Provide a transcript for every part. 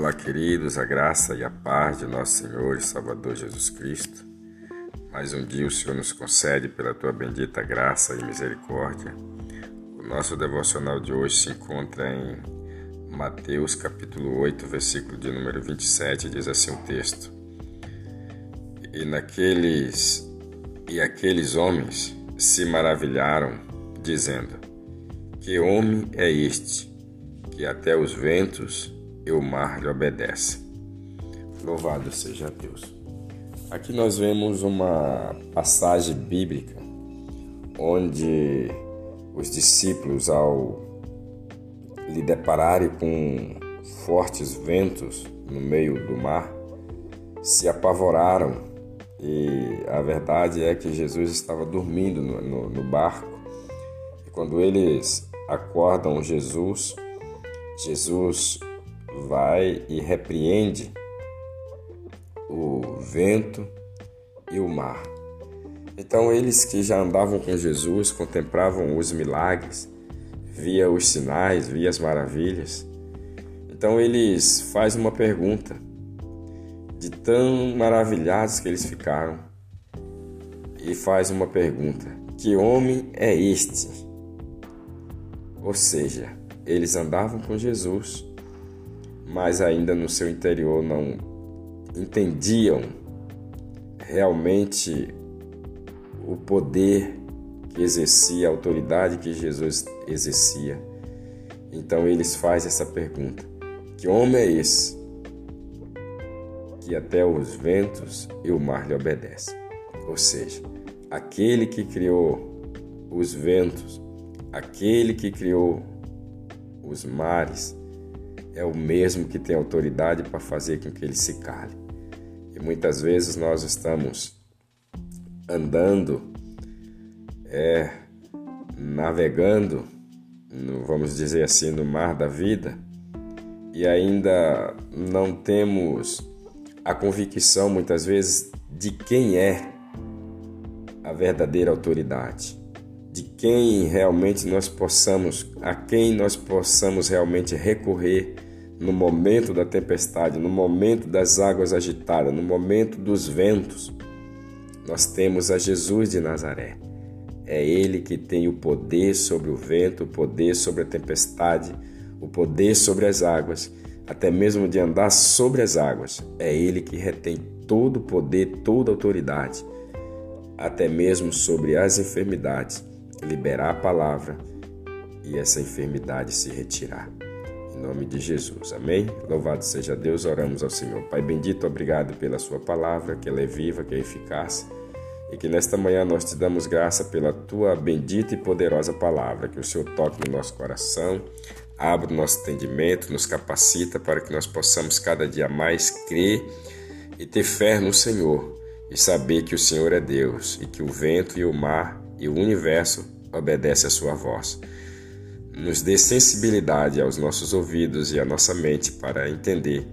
Olá, queridos, a graça e a paz de nosso Senhor e Salvador Jesus Cristo. Mais um dia o Senhor nos concede pela tua bendita graça e misericórdia. O nosso devocional de hoje se encontra em Mateus capítulo 8, versículo de número 27, diz assim o texto: E naqueles e aqueles homens se maravilharam, dizendo: Que homem é este que até os ventos e o mar lhe obedece. Louvado seja Deus. Aqui nós vemos uma passagem bíblica onde os discípulos, ao lhe depararem com fortes ventos no meio do mar, se apavoraram e a verdade é que Jesus estava dormindo no, no, no barco. E quando eles acordam Jesus, Jesus vai e repreende o vento e o mar. Então eles que já andavam com Jesus, contemplavam os milagres, via os sinais, via as maravilhas. Então eles fazem uma pergunta, de tão maravilhados que eles ficaram, e faz uma pergunta: que homem é este? Ou seja, eles andavam com Jesus, mas ainda no seu interior não entendiam realmente o poder que exercia, a autoridade que Jesus exercia. Então eles fazem essa pergunta: Que homem é esse que até os ventos e o mar lhe obedecem? Ou seja, aquele que criou os ventos, aquele que criou os mares, é o mesmo que tem autoridade para fazer com que ele se cale. E muitas vezes nós estamos andando, é, navegando, no, vamos dizer assim, no mar da vida, e ainda não temos a convicção, muitas vezes, de quem é a verdadeira autoridade de quem realmente nós possamos, a quem nós possamos realmente recorrer no momento da tempestade, no momento das águas agitadas, no momento dos ventos. Nós temos a Jesus de Nazaré. É Ele que tem o poder sobre o vento, o poder sobre a tempestade, o poder sobre as águas, até mesmo de andar sobre as águas. É Ele que retém todo o poder, toda a autoridade, até mesmo sobre as enfermidades liberar a palavra e essa enfermidade se retirar. Em nome de Jesus. Amém? Louvado seja Deus. Oramos ao Senhor. Pai bendito, obrigado pela Sua palavra, que ela é viva, que é eficaz. E que nesta manhã nós te damos graça pela tua bendita e poderosa palavra. Que o Senhor toque no nosso coração, abra o nosso entendimento, nos capacita para que nós possamos cada dia mais crer e ter fé no Senhor e saber que o Senhor é Deus e que o vento e o mar e o universo obedece à sua voz. Nos dê sensibilidade aos nossos ouvidos e à nossa mente para entender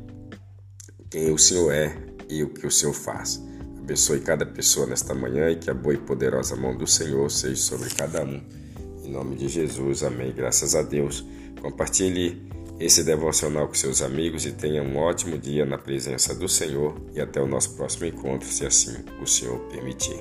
quem o Senhor é e o que o Senhor faz. Abençoe cada pessoa nesta manhã e que a boa e poderosa mão do Senhor seja sobre cada um. Em nome de Jesus, amém. Graças a Deus. Compartilhe esse devocional com seus amigos e tenha um ótimo dia na presença do Senhor e até o nosso próximo encontro, se assim o Senhor permitir.